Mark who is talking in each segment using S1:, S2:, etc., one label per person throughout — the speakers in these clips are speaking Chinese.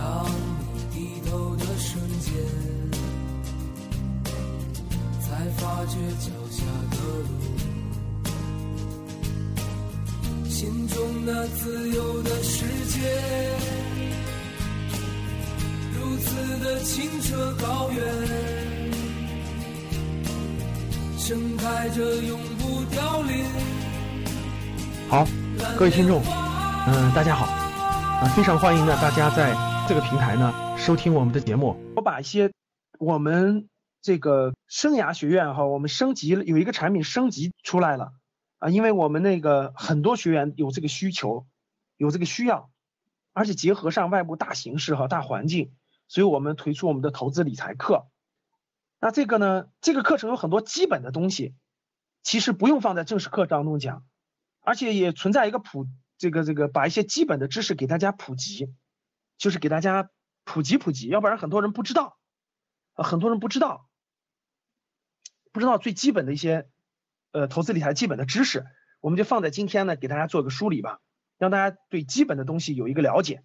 S1: 当你低头的瞬间，才发觉脚下的路，心中那自由的世界，如此的清澈高远，盛开着永不凋零。
S2: 好，各位听众，嗯，大家好，啊，非常欢迎呢，大家在。这个平台呢，收听我们的节目，我把一些我们这个生涯学院哈，我们升级了，有一个产品升级出来了啊，因为我们那个很多学员有这个需求，有这个需要，而且结合上外部大形势和大环境，所以我们推出我们的投资理财课。那这个呢，这个课程有很多基本的东西，其实不用放在正式课当中讲，而且也存在一个普这个这个把一些基本的知识给大家普及。就是给大家普及普及，要不然很多人不知道，啊，很多人不知道，不知道最基本的一些，呃，投资理财基本的知识，我们就放在今天呢，给大家做个梳理吧，让大家对基本的东西有一个了解，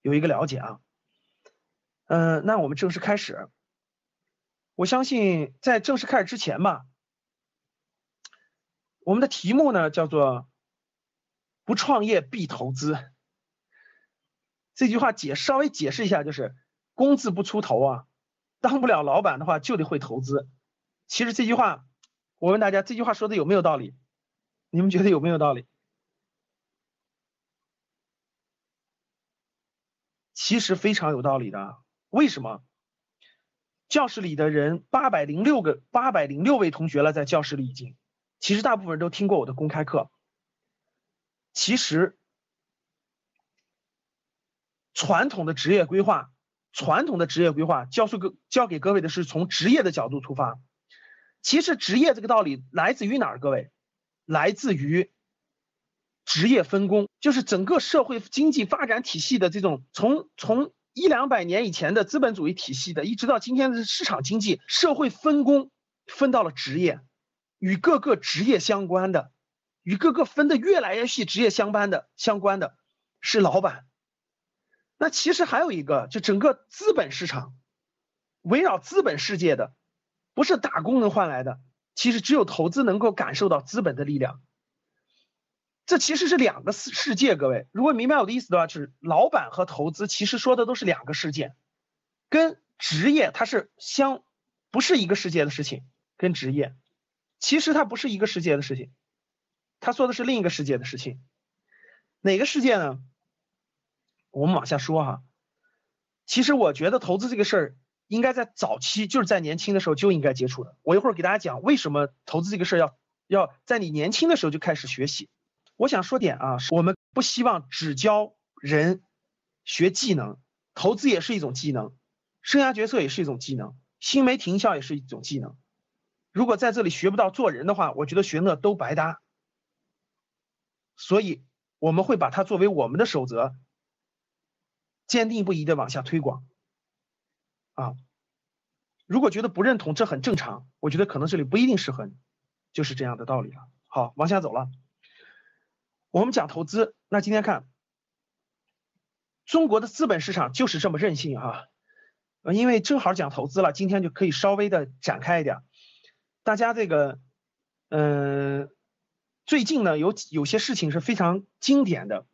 S2: 有一个了解啊。嗯，那我们正式开始。我相信在正式开始之前吧，我们的题目呢叫做“不创业必投资”。这句话解稍微解释一下，就是工字不出头啊，当不了老板的话就得会投资。其实这句话，我问大家，这句话说的有没有道理？你们觉得有没有道理？其实非常有道理的。为什么？教室里的人八百零六个，八百零六位同学了，在教室里已经，其实大部分人都听过我的公开课。其实。传统的职业规划，传统的职业规划，教授教给各位的是从职业的角度出发。其实职业这个道理来自于哪儿？各位，来自于职业分工，就是整个社会经济发展体系的这种从从一两百年以前的资本主义体系的，一直到今天的市场经济，社会分工分到了职业，与各个职业相关的，与各个分的越来越细职业相关的相关的是老板。那其实还有一个，就整个资本市场，围绕资本世界的，不是打工能换来的。其实只有投资能够感受到资本的力量。这其实是两个世世界，各位，如果明白我的意思的话，就是老板和投资其实说的都是两个世界，跟职业它是相不是一个世界的事情。跟职业，其实它不是一个世界的事情，他说的是另一个世界的事情。哪个世界呢？我们往下说哈，其实我觉得投资这个事儿应该在早期，就是在年轻的时候就应该接触的。我一会儿给大家讲为什么投资这个事儿要要在你年轻的时候就开始学习。我想说点啊，我们不希望只教人学技能，投资也是一种技能，生涯决策也是一种技能，新媒体营销也是一种技能。如果在这里学不到做人的话，我觉得学那都白搭。所以我们会把它作为我们的守则。坚定不移的往下推广，啊，如果觉得不认同，这很正常。我觉得可能这里不一定适合你，就是这样的道理了。好，往下走了。我们讲投资，那今天看中国的资本市场就是这么任性啊。因为正好讲投资了，今天就可以稍微的展开一点。大家这个，嗯，最近呢有有些事情是非常经典的，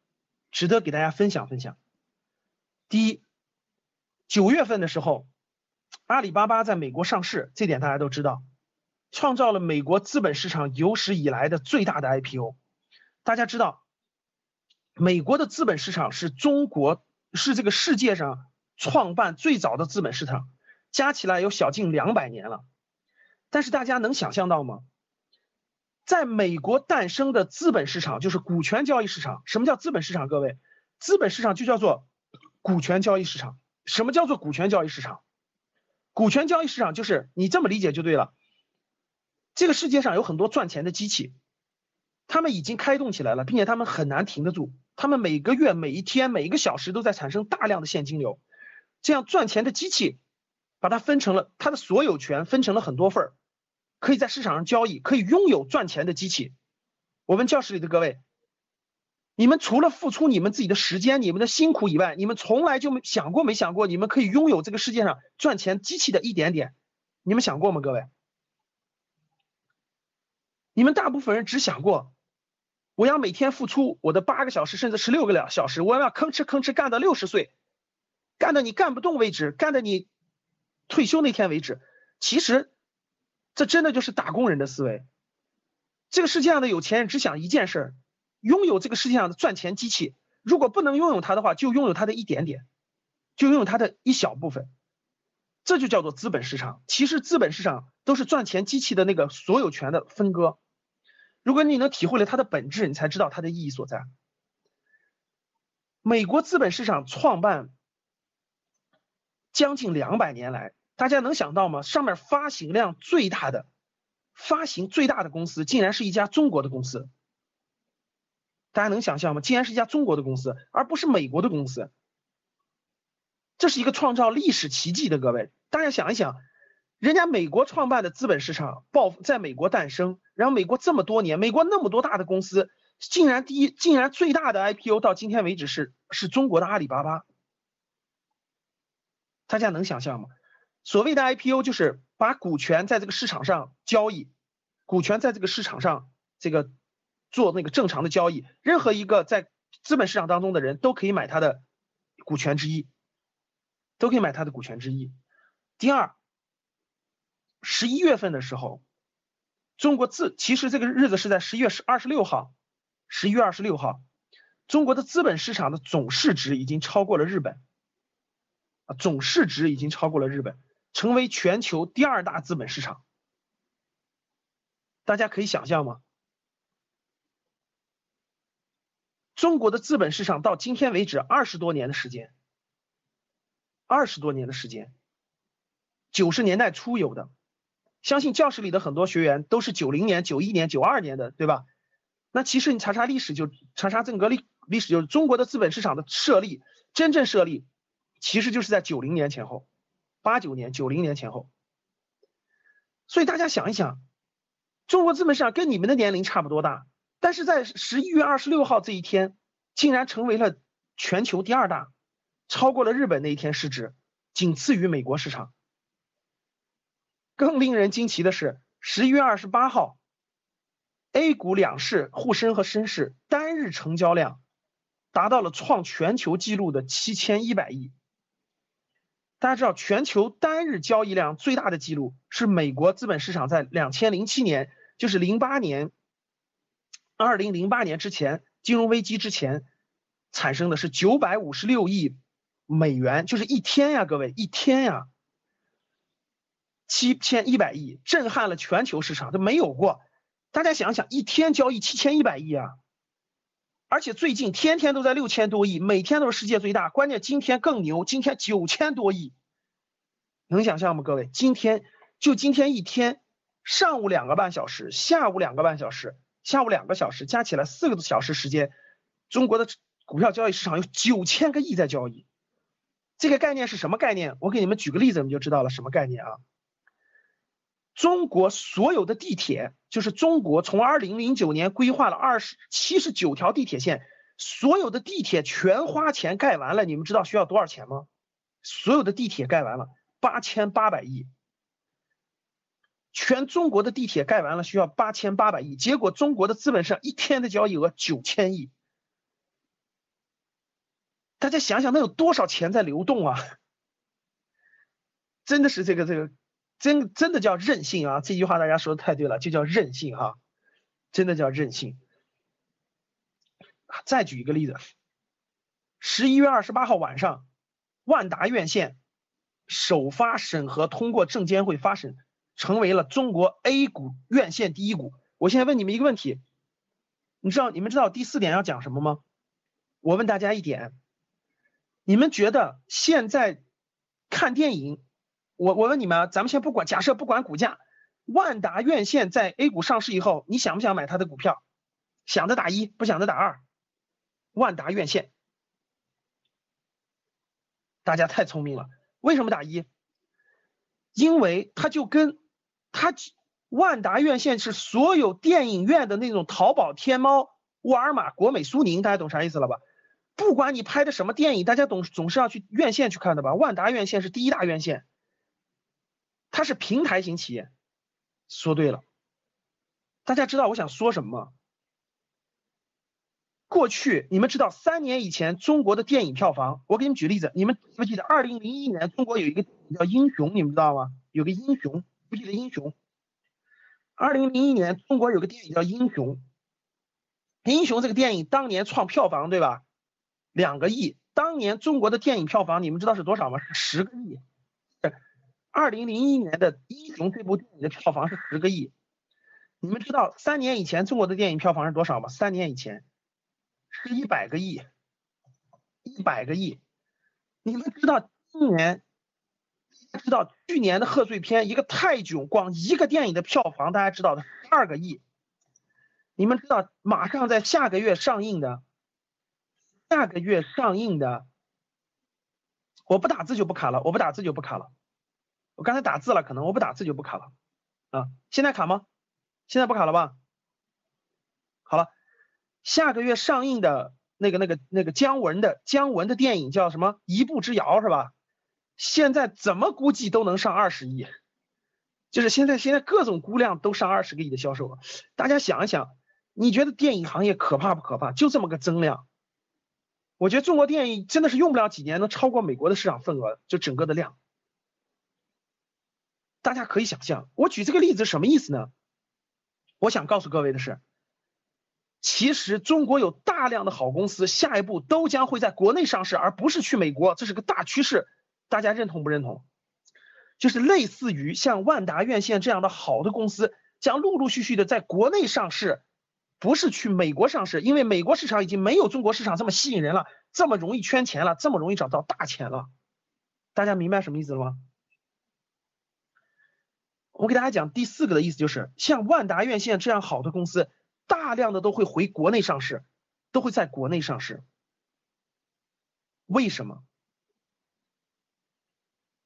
S2: 值得给大家分享分享。第一，九月份的时候，阿里巴巴在美国上市，这点大家都知道，创造了美国资本市场有史以来的最大的 IPO。大家知道，美国的资本市场是中国是这个世界上创办最早的资本市场，加起来有小近两百年了。但是大家能想象到吗？在美国诞生的资本市场就是股权交易市场。什么叫资本市场？各位？资本市场就叫做股权交易市场。什么叫做股权交易市场？股权交易市场就是你这么理解就对了。这个世界上有很多赚钱的机器，他们已经开动起来了，并且他们很难停得住。他们每个月、每一天、每一个小时都在产生大量的现金流。这样赚钱的机器，把它分成了它的所有权，分成了很多份儿，可以在市场上交易，可以拥有赚钱的机器。我问教室里的各位。你们除了付出你们自己的时间、你们的辛苦以外，你们从来就没想过没想过，你们可以拥有这个世界上赚钱机器的一点点，你们想过吗？各位，你们大部分人只想过，我要每天付出我的八个小时甚至十六个两小时，我要吭哧吭哧干到六十岁，干到你干不动为止，干到你退休那天为止。其实，这真的就是打工人的思维。这个世界上的有钱人只想一件事儿。拥有这个世界上的赚钱机器，如果不能拥有它的话，就拥有它的一点点，就拥有它的一小部分，这就叫做资本市场。其实资本市场都是赚钱机器的那个所有权的分割。如果你能体会了它的本质，你才知道它的意义所在。美国资本市场创办将近两百年来，大家能想到吗？上面发行量最大的、发行最大的公司，竟然是一家中国的公司。大家能想象吗？竟然是一家中国的公司，而不是美国的公司，这是一个创造历史奇迹的。各位，大家想一想，人家美国创办的资本市场爆在美国诞生，然后美国这么多年，美国那么多大的公司，竟然第一，竟然最大的 IPO 到今天为止是是中国的阿里巴巴。大家能想象吗？所谓的 IPO 就是把股权在这个市场上交易，股权在这个市场上这个。做那个正常的交易，任何一个在资本市场当中的人都可以买他的股权之一，都可以买他的股权之一。第二，十一月份的时候，中国资其实这个日子是在十一月十二十六号，十一月二十六号，中国的资本市场的总市值已经超过了日本，啊，总市值已经超过了日本，成为全球第二大资本市场。大家可以想象吗？中国的资本市场到今天为止二十多年的时间，二十多年的时间，九十年代初有的，相信教室里的很多学员都是九零年、九一年、九二年的，对吧？那其实你查查历史，就查查整个历历史，就是中国的资本市场的设立，真正设立，其实就是在九零年前后，八九年、九零年前后。所以大家想一想，中国资本市场跟你们的年龄差不多大。但是在十一月二十六号这一天，竟然成为了全球第二大，超过了日本那一天市值，仅次于美国市场。更令人惊奇的是，十一月二十八号，A 股两市沪深和深市单日成交量达到了创全球纪录的七千一百亿。大家知道，全球单日交易量最大的记录是美国资本市场在两千零七年，就是零八年。二零零八年之前，金融危机之前，产生的是九百五十六亿美元，就是一天呀，各位一天呀，七千一百亿，震撼了全球市场，都没有过。大家想想，一天交易七千一百亿啊，而且最近天天都在六千多亿，每天都是世界最大。关键今天更牛，今天九千多亿，能想象吗？各位，今天就今天一天，上午两个半小时，下午两个半小时。下午两个小时加起来四个多小时时间，中国的股票交易市场有九千个亿在交易。这个概念是什么概念？我给你们举个例子，你们就知道了什么概念啊？中国所有的地铁，就是中国从二零零九年规划了二十七十九条地铁线，所有的地铁全花钱盖完了，你们知道需要多少钱吗？所有的地铁盖完了八千八百亿。全中国的地铁盖完了需要八千八百亿，结果中国的资本市场一天的交易额九千亿，大家想想那有多少钱在流动啊？真的是这个这个真真的叫任性啊！这句话大家说的太对了，就叫任性哈，真的叫任性。再举一个例子，十一月二十八号晚上，万达院线首发审核通过证监会发审。成为了中国 A 股院线第一股。我现在问你们一个问题，你知道你们知道第四点要讲什么吗？我问大家一点，你们觉得现在看电影，我我问你们，咱们先不管，假设不管股价，万达院线在 A 股上市以后，你想不想买它的股票？想的打一，不想的打二。万达院线，大家太聪明了，为什么打一？因为它就跟它万达院线是所有电影院的那种淘宝、天猫、沃尔玛、国美、苏宁，大家懂啥意思了吧？不管你拍的什么电影，大家总总是要去院线去看的吧？万达院线是第一大院线，它是平台型企业。说对了，大家知道我想说什么吗？过去你们知道三年以前中国的电影票房，我给你们举例子，你们记不记得二零零一年中国有一个叫《英雄》，你们知道吗？有个《英雄》，不记得《英雄》。二零零一年中国有个电影叫《英雄》，《英雄》这个电影当年创票房对吧？两个亿。当年中国的电影票房你们知道是多少吗？是十个亿。二零零一年的《英雄》这部电影的票房是十个亿。你们知道三年以前中国的电影票房是多少吗？三年以前。是一百个亿，一百个亿。你们知道今年，知道去年的贺岁片一个泰囧，光一个电影的票房，大家知道的十二个亿。你们知道马上在下个月上映的，下个月上映的，我不打字就不卡了，我不打字就不卡了。我刚才打字了，可能我不打字就不卡了啊。现在卡吗？现在不卡了吧？好了。下个月上映的那个、那个、那个姜文的姜文的电影叫什么？一步之遥是吧？现在怎么估计都能上二十亿，就是现在现在各种估量都上二十个亿的销售额。大家想一想，你觉得电影行业可怕不可怕？就这么个增量，我觉得中国电影真的是用不了几年能超过美国的市场份额，就整个的量。大家可以想象，我举这个例子什么意思呢？我想告诉各位的是。其实中国有大量的好公司，下一步都将会在国内上市，而不是去美国，这是个大趋势，大家认同不认同？就是类似于像万达院线这样的好的公司，将陆陆续续的在国内上市，不是去美国上市，因为美国市场已经没有中国市场这么吸引人了，这么容易圈钱了，这么容易找到大钱了。大家明白什么意思了吗？我给大家讲第四个的意思，就是像万达院线这样好的公司。大量的都会回国内上市，都会在国内上市。为什么？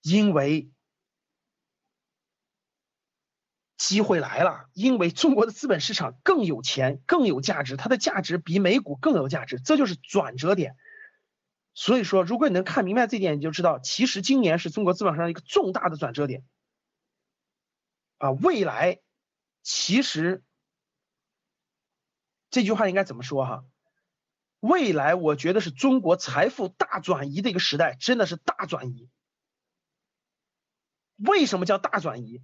S2: 因为机会来了，因为中国的资本市场更有钱、更有价值，它的价值比美股更有价值，这就是转折点。所以说，如果你能看明白这点，你就知道，其实今年是中国资本上一个重大的转折点。啊，未来其实。这句话应该怎么说哈？未来我觉得是中国财富大转移的一个时代，真的是大转移。为什么叫大转移？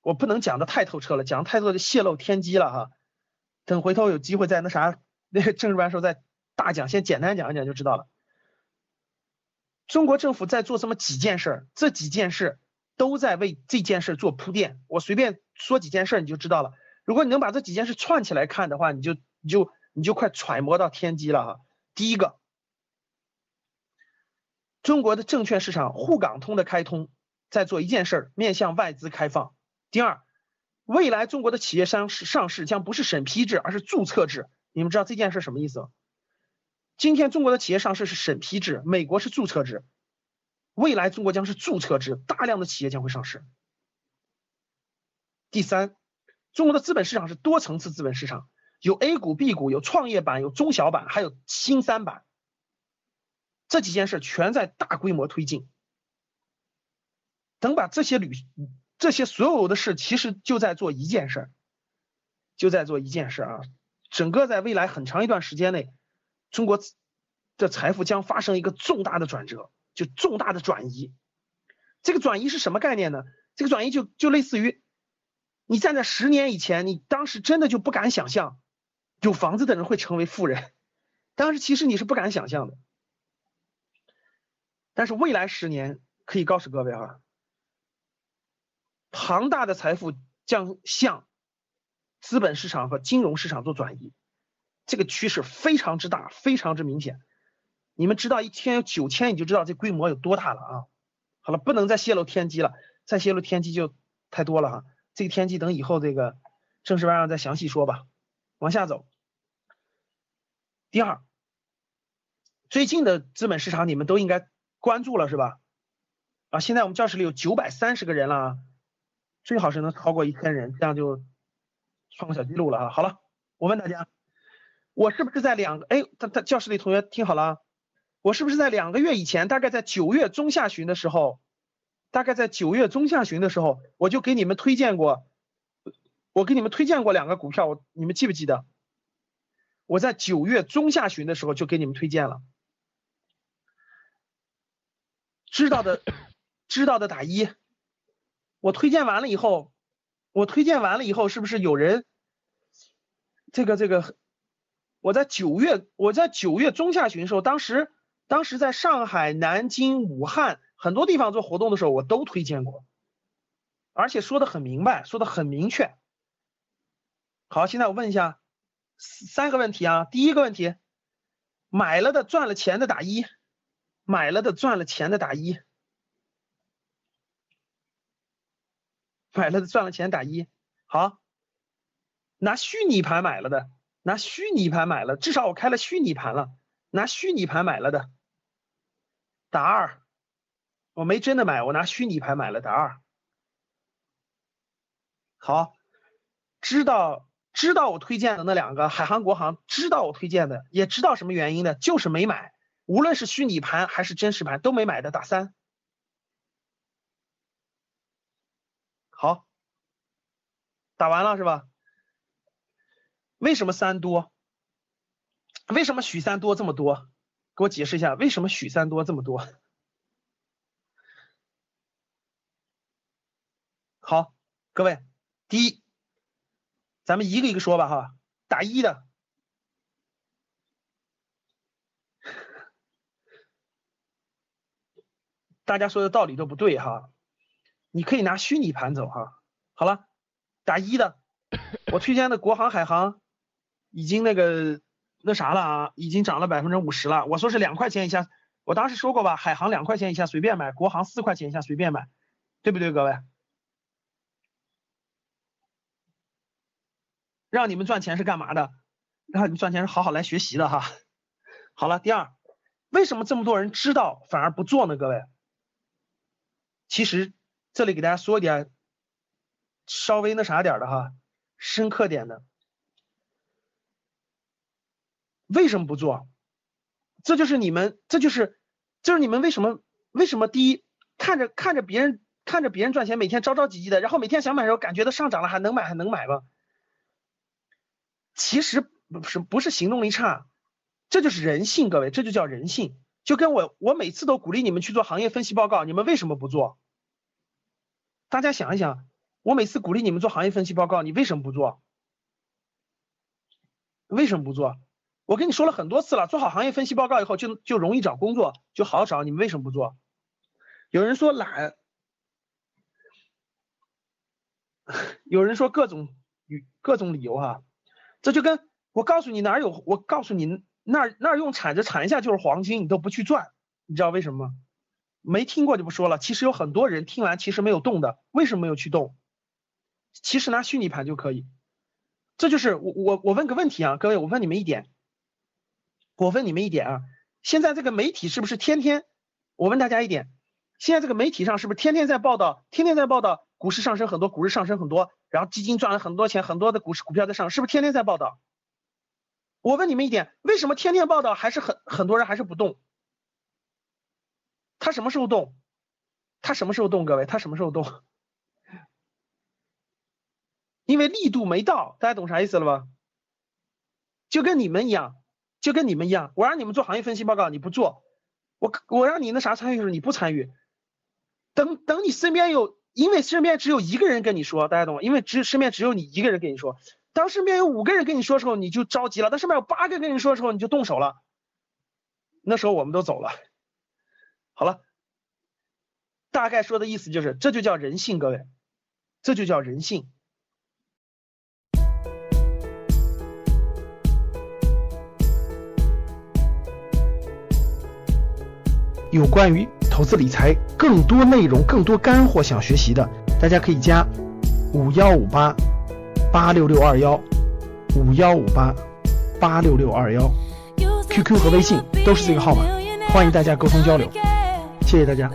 S2: 我不能讲的太透彻了，讲太多就泄露天机了哈。等回头有机会在那啥那个 政治班时候再大讲，先简单讲一讲就知道了。中国政府在做这么几件事，这几件事都在为这件事做铺垫。我随便说几件事你就知道了。如果你能把这几件事串起来看的话，你就你就你就快揣摩到天机了哈。第一个，中国的证券市场沪港通的开通，在做一件事儿，面向外资开放。第二，未来中国的企业上市上市将不是审批制，而是注册制。你们知道这件事什么意思吗？今天中国的企业上市是审批制，美国是注册制，未来中国将是注册制，大量的企业将会上市。第三。中国的资本市场是多层次资本市场，有 A 股、B 股，有创业板，有中小板，还有新三板。这几件事全在大规模推进。等把这些旅，这些所有的事，其实就在做一件事，就在做一件事啊！整个在未来很长一段时间内，中国的财富将发生一个重大的转折，就重大的转移。这个转移是什么概念呢？这个转移就就类似于。你站在十年以前，你当时真的就不敢想象，有房子的人会成为富人。当时其实你是不敢想象的。但是未来十年可以告诉各位哈，庞大的财富将向资本市场和金融市场做转移。这个趋势非常之大，非常之明显。你们知道一天有九千，你就知道这规模有多大了啊！好了，不能再泄露天机了，再泄露天机就太多了哈。这个天机等以后这个正式班上再详细说吧。往下走，第二，最近的资本市场你们都应该关注了是吧？啊，现在我们教室里有九百三十个人了啊，最好是能超过一千人，这样就创个小记录了啊。好了，我问大家，我是不是在两个？哎，他他教室里同学听好了，我是不是在两个月以前，大概在九月中下旬的时候，大概在九月中下旬的时候，我就给你们推荐过，我给你们推荐过两个股票，你们记不记得？我在九月中下旬的时候就给你们推荐了，知道的。知道的打一，我推荐完了以后，我推荐完了以后，是不是有人？这个这个，我在九月，我在九月中下旬的时候，当时当时在上海、南京、武汉很多地方做活动的时候，我都推荐过，而且说的很明白，说的很明确。好，现在我问一下三个问题啊，第一个问题，买了的赚了钱的打一，买了的赚了钱的打一。买了的赚了钱打一，好，拿虚拟盘买了的，拿虚拟盘买了，至少我开了虚拟盘了，拿虚拟盘买了的打二，我没真的买，我拿虚拟盘买了打二，好，知道知道我推荐的那两个海航国航，知道我推荐的，也知道什么原因的，就是没买，无论是虚拟盘还是真实盘都没买的打三。好，打完了是吧？为什么三多？为什么许三多这么多？给我解释一下，为什么许三多这么多？好，各位，第一，咱们一个一个说吧哈。打一的，大家说的道理都不对哈。你可以拿虚拟盘走哈，好了，打一的，我推荐的国航、海航已经那个那啥了啊，已经涨了百分之五十了。我说是两块钱以下，我当时说过吧，海航两块钱以下随便买，国航四块钱以下随便买，对不对，各位？让你们赚钱是干嘛的？让你们赚钱是好好来学习的哈。好了，第二，为什么这么多人知道反而不做呢？各位，其实。这里给大家说一点稍微那啥点的哈，深刻点的。为什么不做？这就是你们，这就是，就是你们为什么为什么第一看着看着别人看着别人赚钱，每天着着急急的，然后每天想买的时候感觉到上涨了还能买还能买吗？其实不是不是行动力差，这就是人性，各位，这就叫人性。就跟我我每次都鼓励你们去做行业分析报告，你们为什么不做？大家想一想，我每次鼓励你们做行业分析报告，你为什么不做？为什么不做？我跟你说了很多次了，做好行业分析报告以后就就容易找工作，就好找。你们为什么不做？有人说懒，有人说各种各种理由哈。这就跟我告诉你哪有，我告诉你那那用铲子铲一下就是黄金，你都不去赚，你知道为什么吗？没听过就不说了。其实有很多人听完其实没有动的，为什么没有去动？其实拿虚拟盘就可以。这就是我我我问个问题啊，各位，我问你们一点，我问你们一点啊，现在这个媒体是不是天天？我问大家一点，现在这个媒体上是不是天天在报道，天天在报道股市上升很多，股市上升很多，然后基金赚了很多钱，很多的股市股票在上，是不是天天在报道？我问你们一点，为什么天天报道还是很很多人还是不动？他什么时候动？他什么时候动？各位，他什么时候动？因为力度没到，大家懂啥意思了吧？就跟你们一样，就跟你们一样，我让你们做行业分析报告，你不做；我我让你那啥参与的时候，你不参与。等等，你身边有，因为身边只有一个人跟你说，大家懂吗？因为只身边只有你一个人跟你说。当身边有五个人跟你说的时候，你就着急了；当身边有八个跟你说的时候，你就动手了。那时候我们都走了。好了，大概说的意思就是，这就叫人性，各位，这就叫人性。有关于投资理财更多内容、更多干货想学习的，大家可以加五幺五八八六六二幺五幺五八八六六二幺，QQ 和微信都是这个号码，欢迎大家沟通交流，谢谢大家。